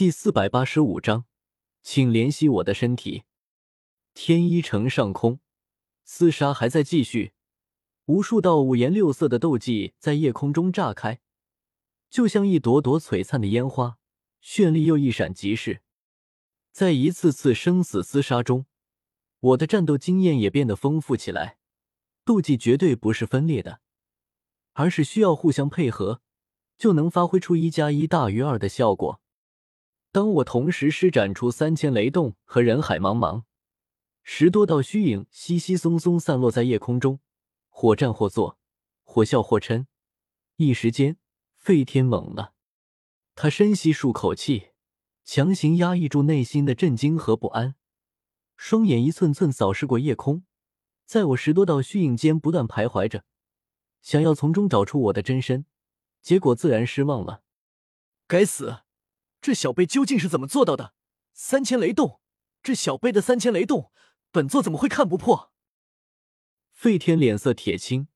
第四百八十五章，请怜惜我的身体。天一城上空，厮杀还在继续，无数道五颜六色的斗技在夜空中炸开，就像一朵朵璀璨的烟花，绚丽又一闪即逝。在一次次生死厮杀中，我的战斗经验也变得丰富起来。斗技绝对不是分裂的，而是需要互相配合，就能发挥出一加一大于二的效果。当我同时施展出三千雷动和人海茫茫，十多道虚影稀稀松松散落在夜空中，或站或坐，或笑或嗔。一时间，费天懵了，他深吸数口气。强行压抑住内心的震惊和不安，双眼一寸寸扫视过夜空，在我十多道虚影间不断徘徊着，想要从中找出我的真身，结果自然失望了。该死，这小辈究竟是怎么做到的？三千雷动，这小辈的三千雷动，本座怎么会看不破？费天脸色铁青，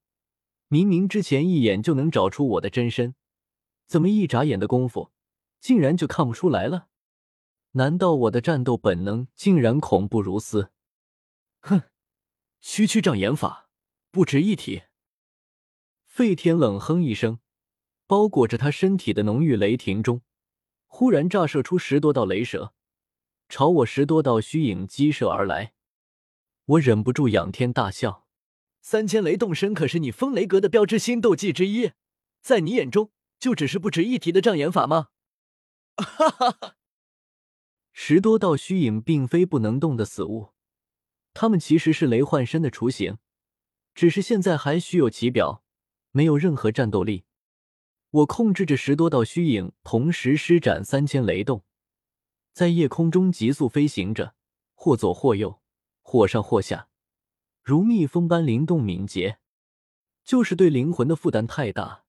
明明之前一眼就能找出我的真身，怎么一眨眼的功夫，竟然就看不出来了？难道我的战斗本能竟然恐怖如斯？哼，区区障眼法，不值一提。费天冷哼一声，包裹着他身体的浓郁雷霆中，忽然炸射出十多道雷蛇，朝我十多道虚影激射而来。我忍不住仰天大笑：三千雷动身可是你风雷阁的标志性斗技之一，在你眼中就只是不值一提的障眼法吗？哈哈哈！十多道虚影并非不能动的死物，他们其实是雷幻身的雏形，只是现在还虚有其表，没有任何战斗力。我控制着十多道虚影，同时施展三千雷动，在夜空中急速飞行着，或左或右，或上或下，如蜜蜂般灵动敏捷。就是对灵魂的负担太大，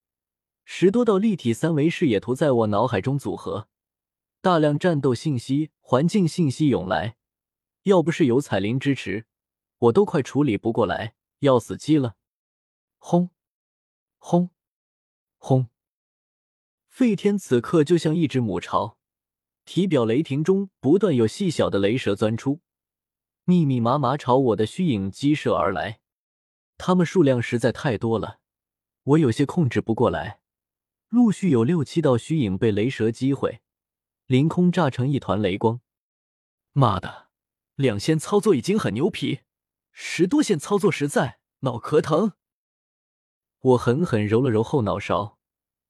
十多道立体三维视野图在我脑海中组合。大量战斗信息、环境信息涌来，要不是有彩铃支持，我都快处理不过来，要死机了。轰！轰！轰！费天此刻就像一只母巢，体表雷霆中不断有细小的雷蛇钻出，密密麻麻朝我的虚影激射而来。它们数量实在太多了，我有些控制不过来。陆续有六七道虚影被雷蛇击毁。凌空炸成一团雷光，妈的，两线操作已经很牛皮，十多线操作实在脑壳疼。我狠狠揉了揉后脑勺，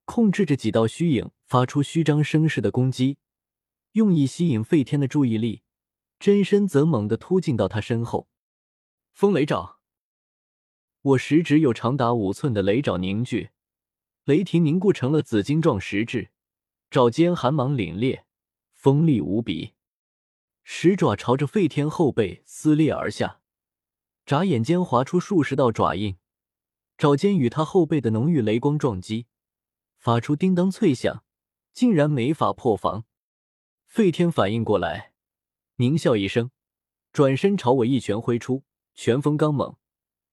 控制着几道虚影发出虚张声势的攻击，用以吸引费天的注意力，真身则猛地突进到他身后。风雷爪，我食指有长达五寸的雷爪凝聚，雷霆凝固成了紫金状实质，爪尖寒芒凛冽。锋利无比，十爪朝着费天后背撕裂而下，眨眼间划出数十道爪印，爪尖与他后背的浓郁雷光撞击，发出叮当脆响，竟然没法破防。费天反应过来，狞笑一声，转身朝我一拳挥出，拳风刚猛，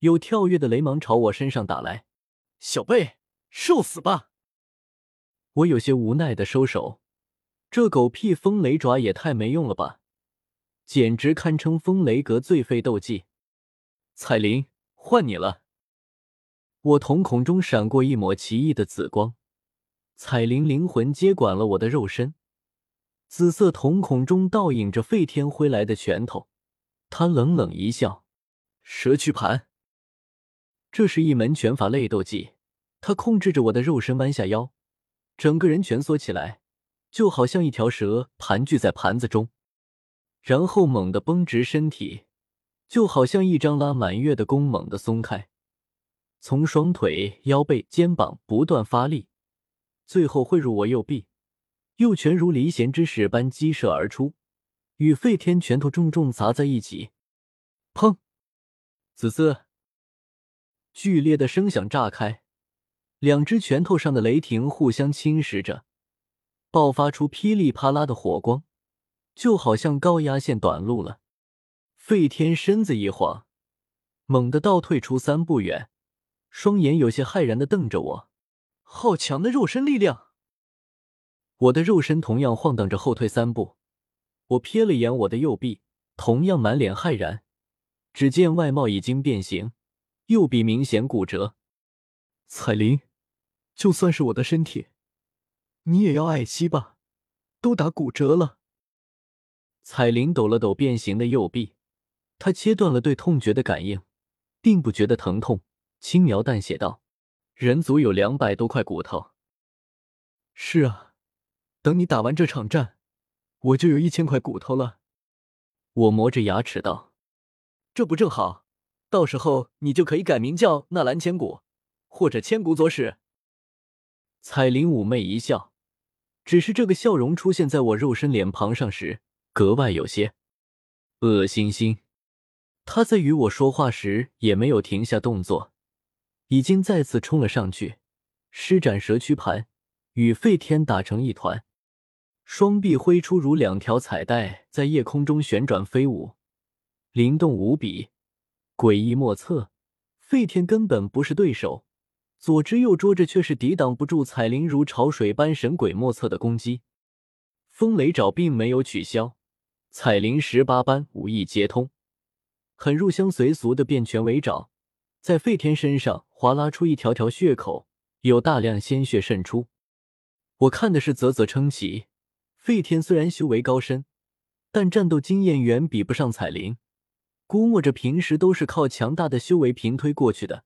有跳跃的雷芒朝我身上打来。小贝，受死吧！我有些无奈的收手。这狗屁风雷爪也太没用了吧，简直堪称风雷阁最废斗技。彩铃，换你了。我瞳孔中闪过一抹奇异的紫光，彩铃灵魂接管了我的肉身，紫色瞳孔中倒映着费天挥来的拳头。他冷冷一笑：“蛇躯盘。”这是一门拳法类斗技。他控制着我的肉身弯下腰，整个人蜷缩起来。就好像一条蛇盘踞在盘子中，然后猛地绷直身体，就好像一张拉满月的弓猛地松开，从双腿、腰背、肩膀不断发力，最后汇入我右臂，右拳如离弦之势般激射而出，与费天拳头重重砸在一起，砰！滋滋，剧烈的声响炸开，两只拳头上的雷霆互相侵蚀着。爆发出噼里啪啦的火光，就好像高压线短路了。费天身子一晃，猛地倒退出三步远，双眼有些骇然的瞪着我。好强的肉身力量！我的肉身同样晃荡着后退三步，我瞥了眼我的右臂，同样满脸骇然。只见外貌已经变形，右臂明显骨折。彩铃，就算是我的身体，你也要爱惜吧？都打骨折了。彩铃抖了抖变形的右臂，她切断了对痛觉的感应，并不觉得疼痛，轻描淡写道：“人族有两百多块骨头。”是啊，等你打完这场战，我就有一千块骨头了。我磨着牙齿道：“这不正好？到时候你就可以改名叫纳兰千骨，或者千骨左使。”彩铃妩媚一笑，只是这个笑容出现在我肉身脸庞上时，格外有些恶心心。他在与我说话时也没有停下动作，已经再次冲了上去，施展蛇躯盘。与费天打成一团，双臂挥出如两条彩带，在夜空中旋转飞舞，灵动无比，诡异莫测。费天根本不是对手，左支右捉着却是抵挡不住彩铃如潮水般神鬼莫测的攻击。风雷爪并没有取消，彩铃十八般武艺皆通，很入乡随俗的变拳为爪，在费天身上划拉出一条条血口，有大量鲜血渗出。我看的是啧啧称奇。费天虽然修为高深，但战斗经验远比不上彩铃。估摸着平时都是靠强大的修为平推过去的，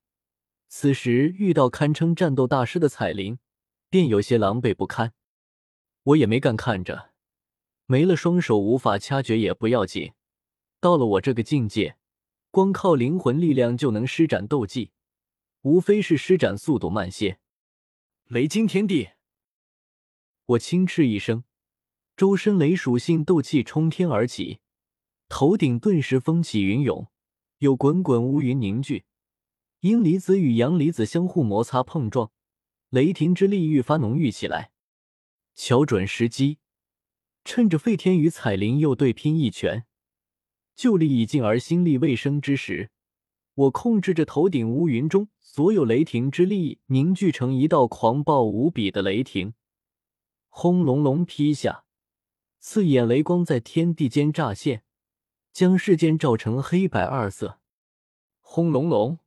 此时遇到堪称战斗大师的彩铃，便有些狼狈不堪。我也没干看着，没了双手无法掐诀也不要紧。到了我这个境界，光靠灵魂力量就能施展斗技，无非是施展速度慢些。雷惊天地。我轻斥一声，周身雷属性斗气冲天而起，头顶顿时风起云涌，有滚滚乌云凝聚。阴离子与阳离子相互摩擦碰撞，雷霆之力愈发浓郁起来。瞧准时机，趁着费天与彩铃又对拼一拳，旧力已尽而新力未生之时，我控制着头顶乌云中所有雷霆之力凝聚成一道狂暴无比的雷霆。轰隆隆劈下，刺眼雷光在天地间乍现，将世间照成黑白二色。轰隆隆，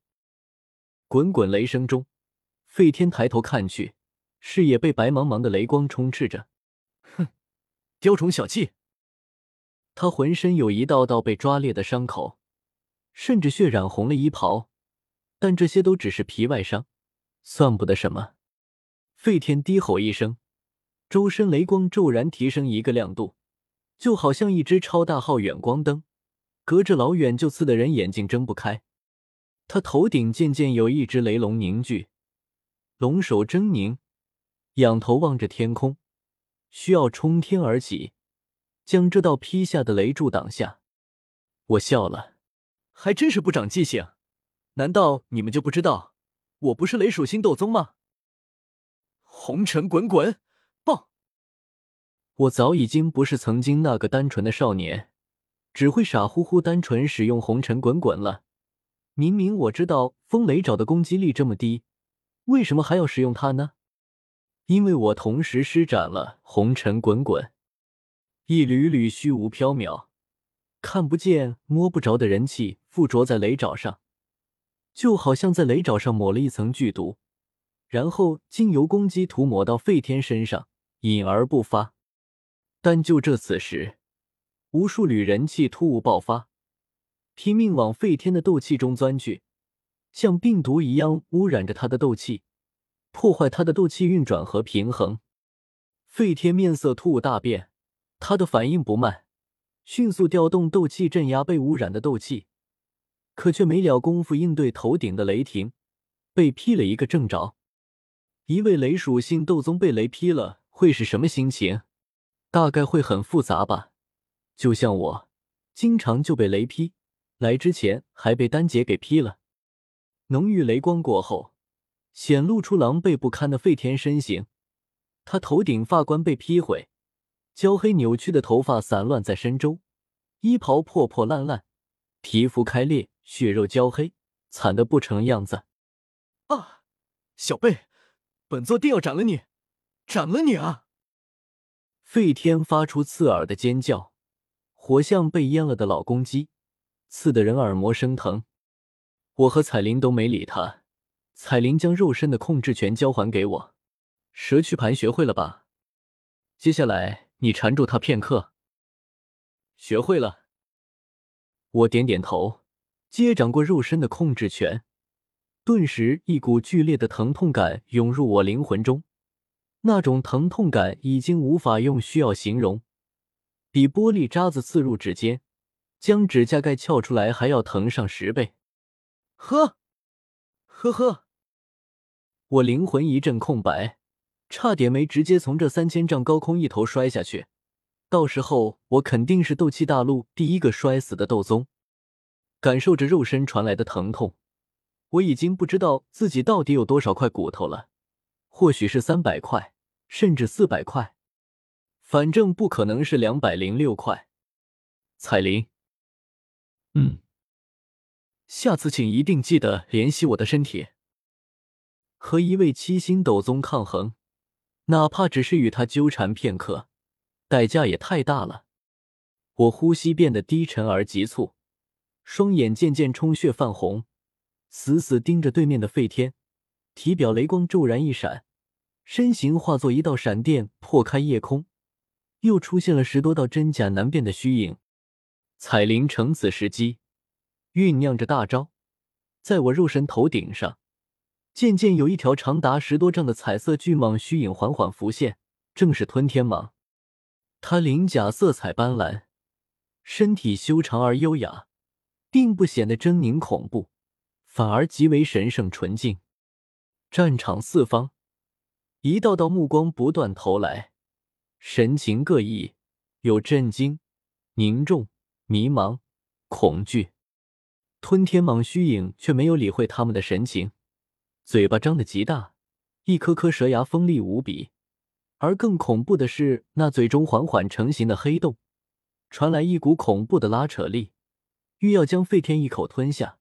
滚滚雷声中，费天抬头看去，视野被白茫茫的雷光充斥着。哼，雕虫小技！他浑身有一道道被抓裂的伤口，甚至血染红了衣袍，但这些都只是皮外伤，算不得什么。费天低吼一声。周身雷光骤然提升一个亮度，就好像一只超大号远光灯，隔着老远就刺得人眼睛睁不开。他头顶渐渐有一只雷龙凝聚，龙首狰狞，仰头望着天空，需要冲天而起，将这道劈下的雷柱挡下。我笑了，还真是不长记性。难道你们就不知道我不是雷属星斗宗吗？红尘滚滚。我早已经不是曾经那个单纯的少年，只会傻乎乎单纯使用红尘滚滚了。明明我知道风雷爪的攻击力这么低，为什么还要使用它呢？因为我同时施展了红尘滚滚，一缕缕虚无缥缈、看不见摸不着的人气附着在雷爪上，就好像在雷爪上抹了一层剧毒，然后经由攻击涂抹到费天身上，隐而不发。但就这此时，无数缕人气突兀爆发，拼命往费天的斗气中钻去，像病毒一样污染着他的斗气，破坏他的斗气运转和平衡。费天面色突兀大变，他的反应不慢，迅速调动斗气镇压被污染的斗气，可却没了功夫应对头顶的雷霆，被劈了一个正着。一位雷属性斗宗被雷劈了，会是什么心情？大概会很复杂吧，就像我，经常就被雷劈，来之前还被丹姐给劈了。浓郁雷光过后，显露出狼狈不堪的废天身形。他头顶发冠被劈毁，焦黑扭曲的头发散乱在身周，衣袍破破烂烂，皮肤开裂，血肉焦黑，惨的不成样子。啊，小贝，本座定要斩了你，斩了你啊！费天发出刺耳的尖叫，活像被阉了的老公鸡，刺得人耳膜生疼。我和彩铃都没理他。彩铃将肉身的控制权交还给我。蛇躯盘学会了吧？接下来你缠住他片刻。学会了。我点点头，接掌过肉身的控制权。顿时，一股剧烈的疼痛感涌入我灵魂中。那种疼痛感已经无法用需要形容，比玻璃渣子刺入指尖，将指甲盖撬出来还要疼上十倍。呵，呵呵，我灵魂一阵空白，差点没直接从这三千丈高空一头摔下去。到时候我肯定是斗气大陆第一个摔死的斗宗。感受着肉身传来的疼痛，我已经不知道自己到底有多少块骨头了。或许是三百块，甚至四百块，反正不可能是两百零六块。彩铃，嗯，下次请一定记得怜惜我的身体。和一位七星斗宗抗衡，哪怕只是与他纠缠片刻，代价也太大了。我呼吸变得低沉而急促，双眼渐渐充血泛红，死死盯着对面的费天，体表雷光骤然一闪。身形化作一道闪电，破开夜空，又出现了十多道真假难辨的虚影。彩铃乘此时机，酝酿着大招，在我肉身头顶上，渐渐有一条长达十多丈的彩色巨蟒虚影缓缓浮现，正是吞天蟒。它鳞甲色彩斑斓，身体修长而优雅，并不显得狰狞恐怖，反而极为神圣纯净。战场四方。一道道目光不断投来，神情各异，有震惊、凝重、迷茫、恐惧。吞天蟒虚影却没有理会他们的神情，嘴巴张得极大，一颗颗蛇牙锋利无比。而更恐怖的是，那嘴中缓缓成型的黑洞，传来一股恐怖的拉扯力，欲要将费天一口吞下。